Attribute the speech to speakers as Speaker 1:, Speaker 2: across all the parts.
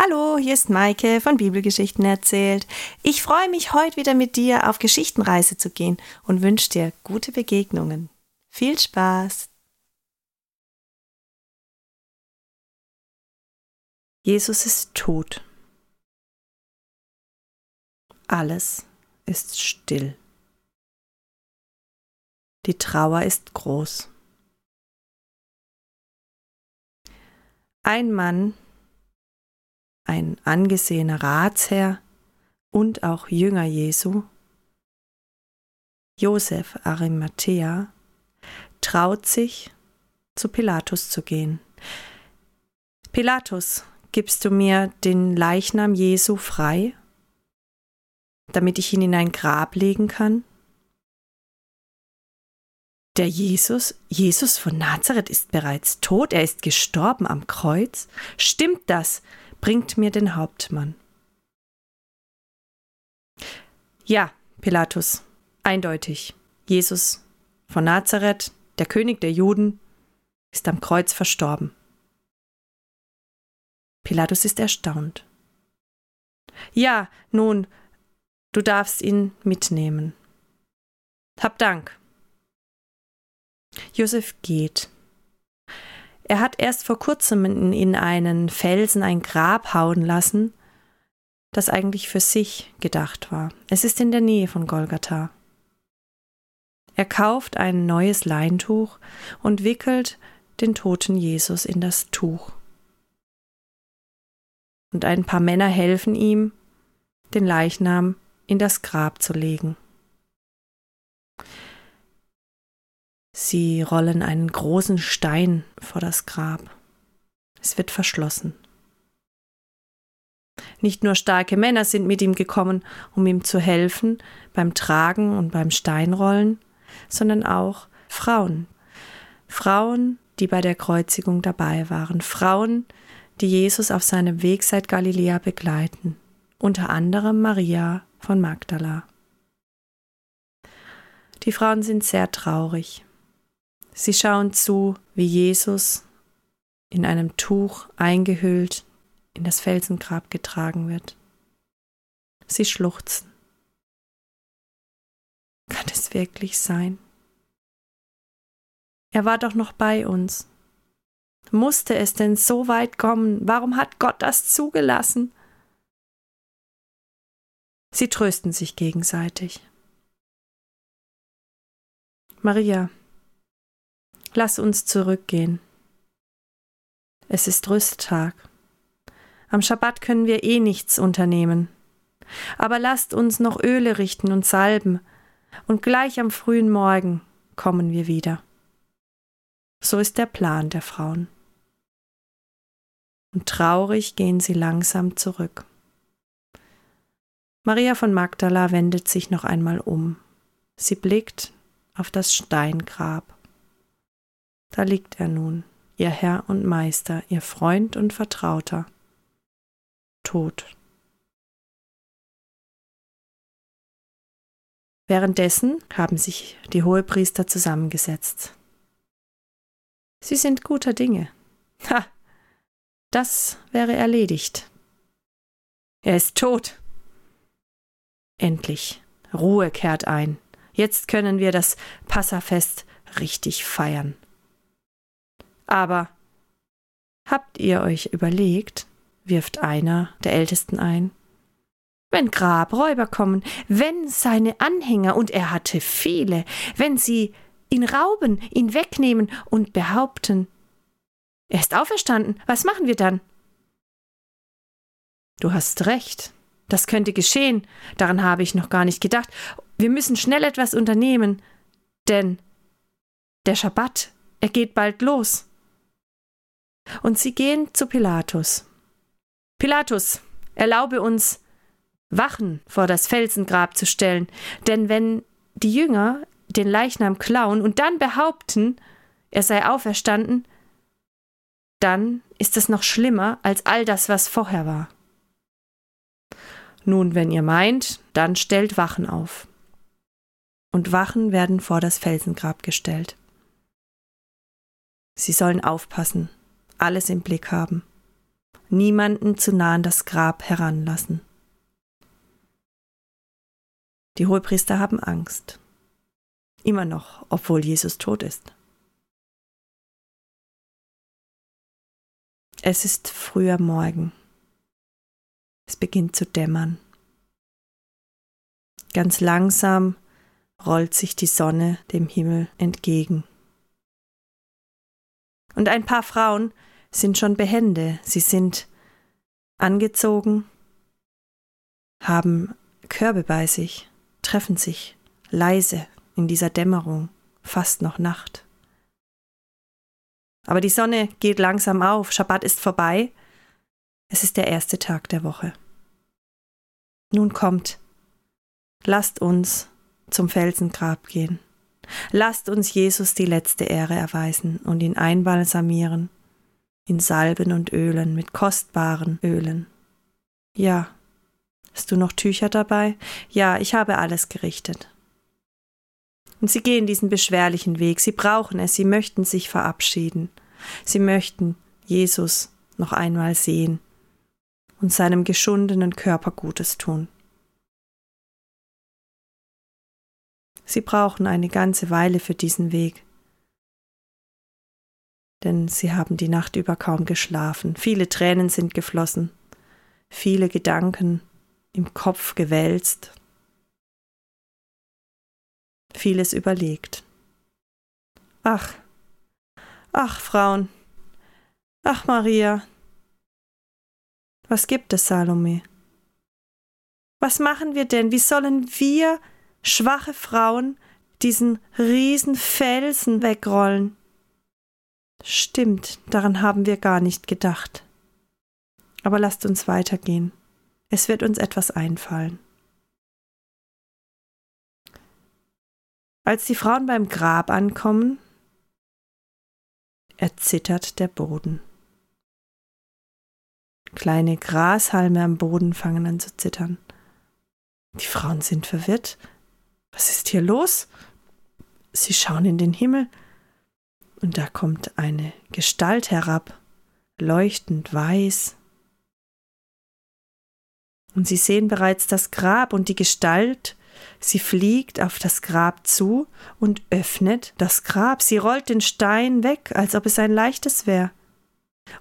Speaker 1: Hallo, hier ist Maike von Bibelgeschichten erzählt. Ich freue mich, heute wieder mit dir auf Geschichtenreise zu gehen und wünsche dir gute Begegnungen. Viel Spaß! Jesus ist tot. Alles ist still. Die Trauer ist groß. Ein Mann ein angesehener Ratsherr und auch Jünger Jesu, Josef Arimathea, traut sich, zu Pilatus zu gehen. Pilatus, gibst du mir den Leichnam Jesu frei, damit ich ihn in ein Grab legen kann? Der Jesus, Jesus von Nazareth ist bereits tot, er ist gestorben am Kreuz. Stimmt das? Bringt mir den Hauptmann. Ja, Pilatus, eindeutig. Jesus von Nazareth, der König der Juden, ist am Kreuz verstorben. Pilatus ist erstaunt. Ja, nun, du darfst ihn mitnehmen. Hab Dank. Josef geht. Er hat erst vor kurzem in einen Felsen ein Grab hauen lassen, das eigentlich für sich gedacht war. Es ist in der Nähe von Golgatha. Er kauft ein neues Leintuch und wickelt den toten Jesus in das Tuch. Und ein paar Männer helfen ihm, den Leichnam in das Grab zu legen. Sie rollen einen großen Stein vor das Grab. Es wird verschlossen. Nicht nur starke Männer sind mit ihm gekommen, um ihm zu helfen beim Tragen und beim Steinrollen, sondern auch Frauen. Frauen, die bei der Kreuzigung dabei waren. Frauen, die Jesus auf seinem Weg seit Galiläa begleiten. Unter anderem Maria von Magdala. Die Frauen sind sehr traurig. Sie schauen zu, wie Jesus in einem Tuch eingehüllt in das Felsengrab getragen wird. Sie schluchzen. Kann es wirklich sein? Er war doch noch bei uns. Musste es denn so weit kommen? Warum hat Gott das zugelassen? Sie trösten sich gegenseitig. Maria, Lass uns zurückgehen. Es ist Rüsttag. Am Schabbat können wir eh nichts unternehmen. Aber lasst uns noch Öle richten und salben, und gleich am frühen Morgen kommen wir wieder. So ist der Plan der Frauen. Und traurig gehen sie langsam zurück. Maria von Magdala wendet sich noch einmal um. Sie blickt auf das Steingrab. Da liegt er nun, ihr Herr und Meister, ihr Freund und Vertrauter, tot. Währenddessen haben sich die Hohepriester zusammengesetzt. Sie sind guter Dinge. Ha, das wäre erledigt. Er ist tot. Endlich, Ruhe kehrt ein. Jetzt können wir das Passafest richtig feiern. Aber habt ihr euch überlegt, wirft einer der Ältesten ein, wenn Grabräuber kommen, wenn seine Anhänger, und er hatte viele, wenn sie ihn rauben, ihn wegnehmen und behaupten, er ist auferstanden, was machen wir dann? Du hast recht, das könnte geschehen, daran habe ich noch gar nicht gedacht. Wir müssen schnell etwas unternehmen, denn der Schabbat, er geht bald los. Und sie gehen zu Pilatus. Pilatus, erlaube uns, Wachen vor das Felsengrab zu stellen, denn wenn die Jünger den Leichnam klauen und dann behaupten, er sei auferstanden, dann ist es noch schlimmer als all das, was vorher war. Nun, wenn ihr meint, dann stellt Wachen auf. Und Wachen werden vor das Felsengrab gestellt. Sie sollen aufpassen, alles im Blick haben. niemanden zu nah an das Grab heranlassen. Die Hohepriester haben Angst. Immer noch, obwohl Jesus tot ist. Es ist früher Morgen. Es beginnt zu dämmern. Ganz langsam rollt sich die Sonne dem Himmel entgegen. Und ein paar Frauen sind schon behende. Sie sind angezogen, haben Körbe bei sich, treffen sich leise in dieser Dämmerung, fast noch Nacht. Aber die Sonne geht langsam auf, Schabbat ist vorbei, es ist der erste Tag der Woche. Nun kommt, lasst uns zum Felsengrab gehen. Lasst uns Jesus die letzte Ehre erweisen und ihn einbalsamieren in Salben und Ölen, mit kostbaren Ölen. Ja. Hast du noch Tücher dabei? Ja, ich habe alles gerichtet. Und sie gehen diesen beschwerlichen Weg, sie brauchen es, sie möchten sich verabschieden, sie möchten Jesus noch einmal sehen und seinem geschundenen Körper Gutes tun. Sie brauchen eine ganze Weile für diesen Weg denn sie haben die Nacht über kaum geschlafen. Viele Tränen sind geflossen, viele Gedanken im Kopf gewälzt, vieles überlegt. Ach, ach, Frauen, ach, Maria, was gibt es, Salome? Was machen wir denn? Wie sollen wir, schwache Frauen, diesen riesen Felsen wegrollen? Stimmt, daran haben wir gar nicht gedacht. Aber lasst uns weitergehen. Es wird uns etwas einfallen. Als die Frauen beim Grab ankommen, erzittert der Boden. Kleine Grashalme am Boden fangen an zu zittern. Die Frauen sind verwirrt. Was ist hier los? Sie schauen in den Himmel. Und da kommt eine Gestalt herab, leuchtend weiß. Und sie sehen bereits das Grab und die Gestalt, sie fliegt auf das Grab zu und öffnet das Grab. Sie rollt den Stein weg, als ob es ein leichtes wäre.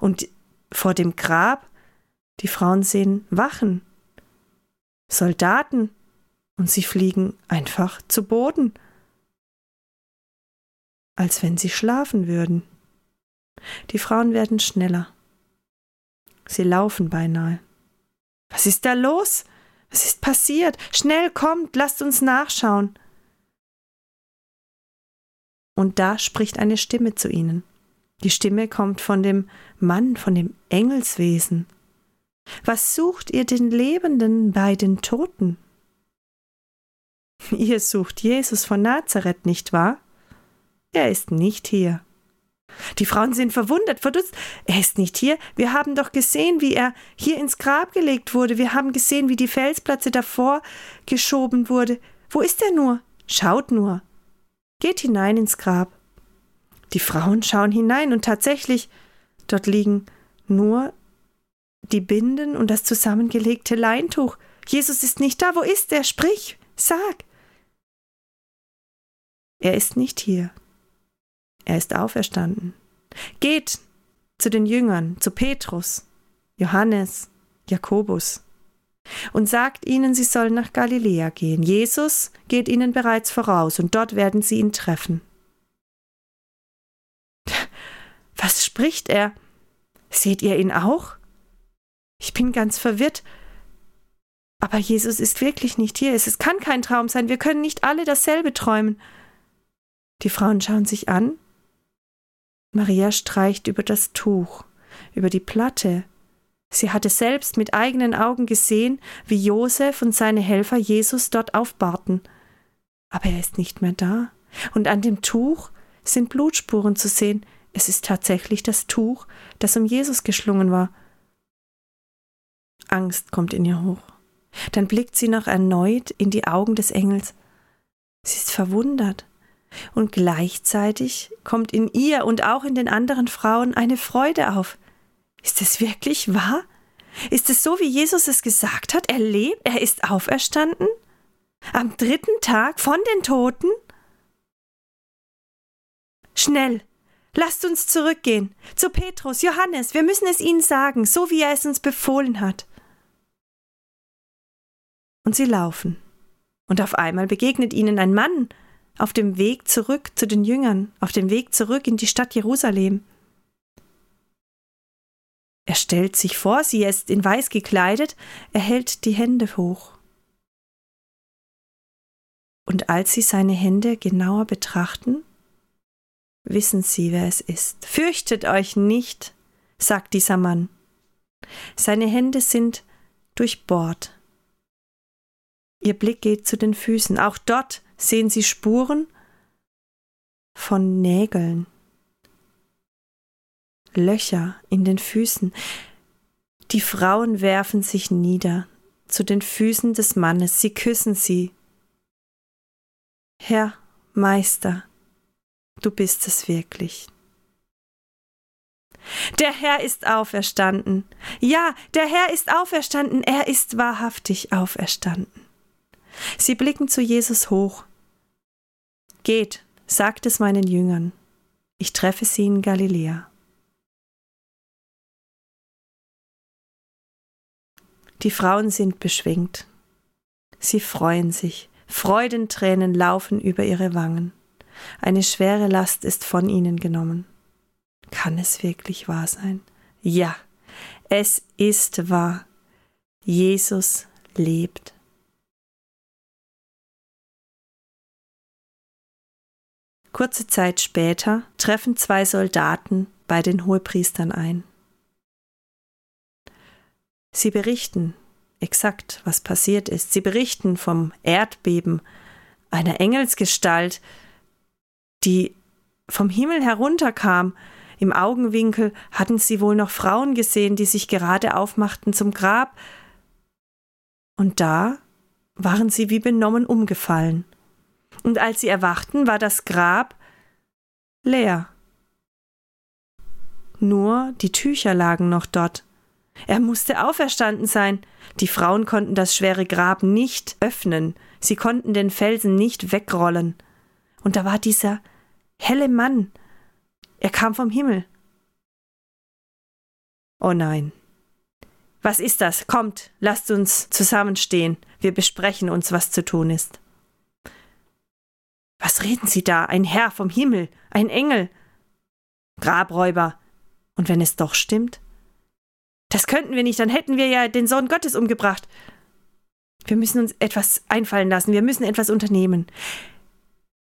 Speaker 1: Und vor dem Grab, die Frauen sehen Wachen, Soldaten, und sie fliegen einfach zu Boden als wenn sie schlafen würden. Die Frauen werden schneller. Sie laufen beinahe. Was ist da los? Was ist passiert? Schnell kommt, lasst uns nachschauen. Und da spricht eine Stimme zu ihnen. Die Stimme kommt von dem Mann, von dem Engelswesen. Was sucht ihr den Lebenden bei den Toten? Ihr sucht Jesus von Nazareth, nicht wahr? Er ist nicht hier. Die Frauen sind verwundert, verdutzt. Er ist nicht hier. Wir haben doch gesehen, wie er hier ins Grab gelegt wurde. Wir haben gesehen, wie die Felsplatte davor geschoben wurde. Wo ist er nur? Schaut nur. Geht hinein ins Grab. Die Frauen schauen hinein und tatsächlich, dort liegen nur die Binden und das zusammengelegte Leintuch. Jesus ist nicht da. Wo ist er? Sprich, sag. Er ist nicht hier. Er ist auferstanden. Geht zu den Jüngern, zu Petrus, Johannes, Jakobus und sagt ihnen, sie sollen nach Galiläa gehen. Jesus geht ihnen bereits voraus und dort werden sie ihn treffen. Was spricht er? Seht ihr ihn auch? Ich bin ganz verwirrt. Aber Jesus ist wirklich nicht hier. Es kann kein Traum sein. Wir können nicht alle dasselbe träumen. Die Frauen schauen sich an Maria streicht über das Tuch, über die Platte. Sie hatte selbst mit eigenen Augen gesehen, wie Josef und seine Helfer Jesus dort aufbahrten. Aber er ist nicht mehr da. Und an dem Tuch sind Blutspuren zu sehen. Es ist tatsächlich das Tuch, das um Jesus geschlungen war. Angst kommt in ihr hoch. Dann blickt sie noch erneut in die Augen des Engels. Sie ist verwundert und gleichzeitig kommt in ihr und auch in den anderen Frauen eine Freude auf. Ist es wirklich wahr? Ist es so, wie Jesus es gesagt hat? Er lebt, er ist auferstanden? Am dritten Tag von den Toten? Schnell, lasst uns zurückgehen zu Petrus, Johannes, wir müssen es ihnen sagen, so wie er es uns befohlen hat. Und sie laufen. Und auf einmal begegnet ihnen ein Mann auf dem Weg zurück zu den Jüngern, auf dem Weg zurück in die Stadt Jerusalem. Er stellt sich vor sie, ist in weiß gekleidet, er hält die Hände hoch. Und als sie seine Hände genauer betrachten, wissen sie, wer es ist. Fürchtet euch nicht, sagt dieser Mann. Seine Hände sind durchbohrt. Ihr Blick geht zu den Füßen. Auch dort sehen sie Spuren von Nägeln. Löcher in den Füßen. Die Frauen werfen sich nieder zu den Füßen des Mannes, sie küssen sie. Herr, Meister, du bist es wirklich. Der Herr ist auferstanden. Ja, der Herr ist auferstanden, er ist wahrhaftig auferstanden. Sie blicken zu Jesus hoch. Geht, sagt es meinen Jüngern, ich treffe sie in Galiläa. Die Frauen sind beschwingt. Sie freuen sich. Freudentränen laufen über ihre Wangen. Eine schwere Last ist von ihnen genommen. Kann es wirklich wahr sein? Ja, es ist wahr. Jesus lebt. Kurze Zeit später treffen zwei Soldaten bei den Hohepriestern ein. Sie berichten exakt, was passiert ist. Sie berichten vom Erdbeben, einer Engelsgestalt, die vom Himmel herunterkam. Im Augenwinkel hatten sie wohl noch Frauen gesehen, die sich gerade aufmachten zum Grab. Und da waren sie wie benommen umgefallen. Und als sie erwachten, war das Grab leer. Nur die Tücher lagen noch dort. Er musste auferstanden sein. Die Frauen konnten das schwere Grab nicht öffnen, sie konnten den Felsen nicht wegrollen. Und da war dieser helle Mann. Er kam vom Himmel. Oh nein. Was ist das? Kommt, lasst uns zusammenstehen. Wir besprechen uns, was zu tun ist. Was reden Sie da? Ein Herr vom Himmel, ein Engel. Grabräuber. Und wenn es doch stimmt? Das könnten wir nicht, dann hätten wir ja den Sohn Gottes umgebracht. Wir müssen uns etwas einfallen lassen, wir müssen etwas unternehmen.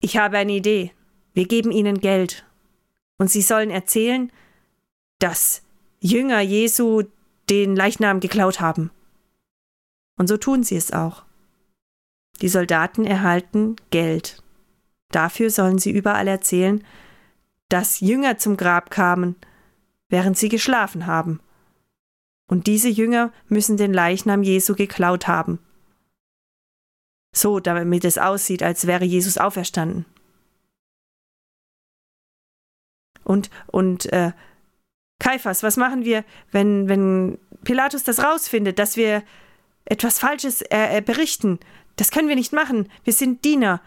Speaker 1: Ich habe eine Idee. Wir geben ihnen Geld. Und sie sollen erzählen, dass Jünger Jesu den Leichnam geklaut haben. Und so tun sie es auch. Die Soldaten erhalten Geld. Dafür sollen sie überall erzählen, dass Jünger zum Grab kamen, während sie geschlafen haben und diese Jünger müssen den Leichnam Jesu geklaut haben. So, damit es aussieht, als wäre Jesus auferstanden. Und, und, äh, Kaiphas, was machen wir, wenn, wenn Pilatus das rausfindet, dass wir etwas Falsches äh, äh, berichten? Das können wir nicht machen. Wir sind Diener.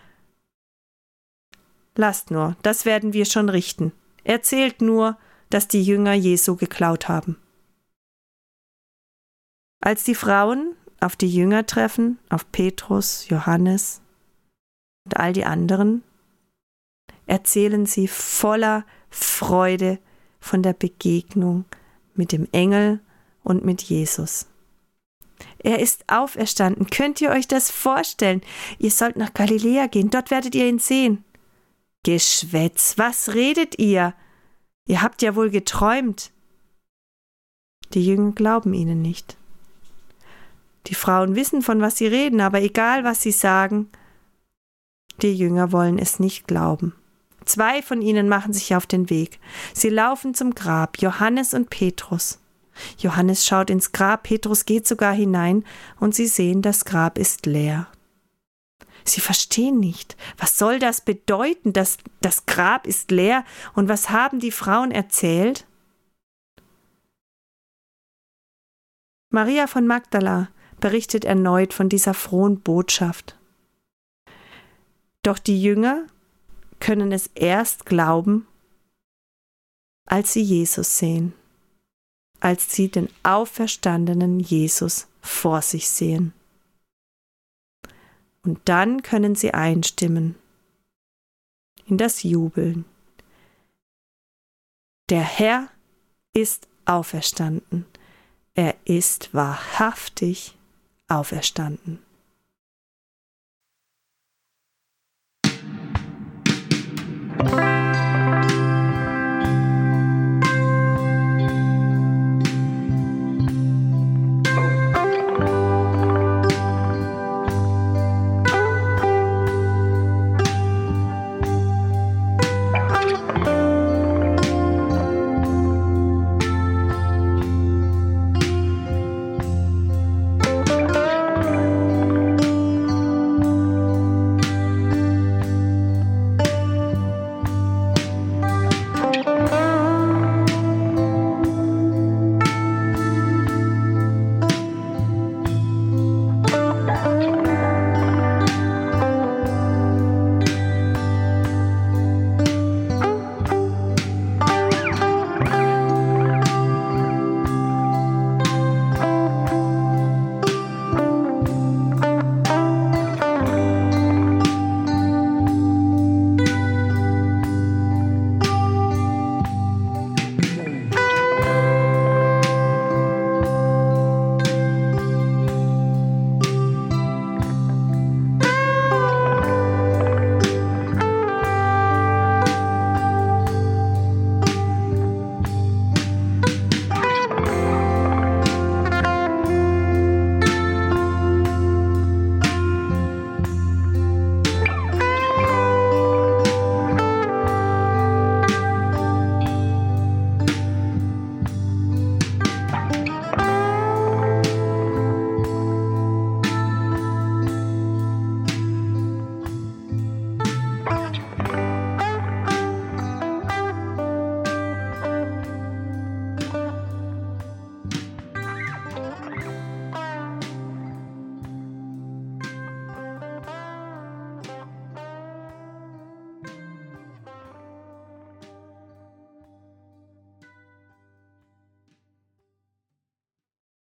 Speaker 1: Lasst nur, das werden wir schon richten. Erzählt nur, dass die Jünger Jesu geklaut haben. Als die Frauen auf die Jünger treffen, auf Petrus, Johannes und all die anderen, erzählen sie voller Freude von der Begegnung mit dem Engel und mit Jesus. Er ist auferstanden. Könnt ihr euch das vorstellen? Ihr sollt nach Galiläa gehen, dort werdet ihr ihn sehen. Geschwätz, was redet ihr? Ihr habt ja wohl geträumt. Die Jünger glauben ihnen nicht. Die Frauen wissen, von was sie reden, aber egal, was sie sagen, die Jünger wollen es nicht glauben. Zwei von ihnen machen sich auf den Weg. Sie laufen zum Grab, Johannes und Petrus. Johannes schaut ins Grab, Petrus geht sogar hinein, und sie sehen, das Grab ist leer. Sie verstehen nicht. Was soll das bedeuten, dass das Grab ist leer und was haben die Frauen erzählt? Maria von Magdala berichtet erneut von dieser frohen Botschaft. Doch die Jünger können es erst glauben, als sie Jesus sehen, als sie den auferstandenen Jesus vor sich sehen. Und dann können sie einstimmen in das Jubeln. Der Herr ist auferstanden. Er ist wahrhaftig auferstanden.
Speaker 2: Musik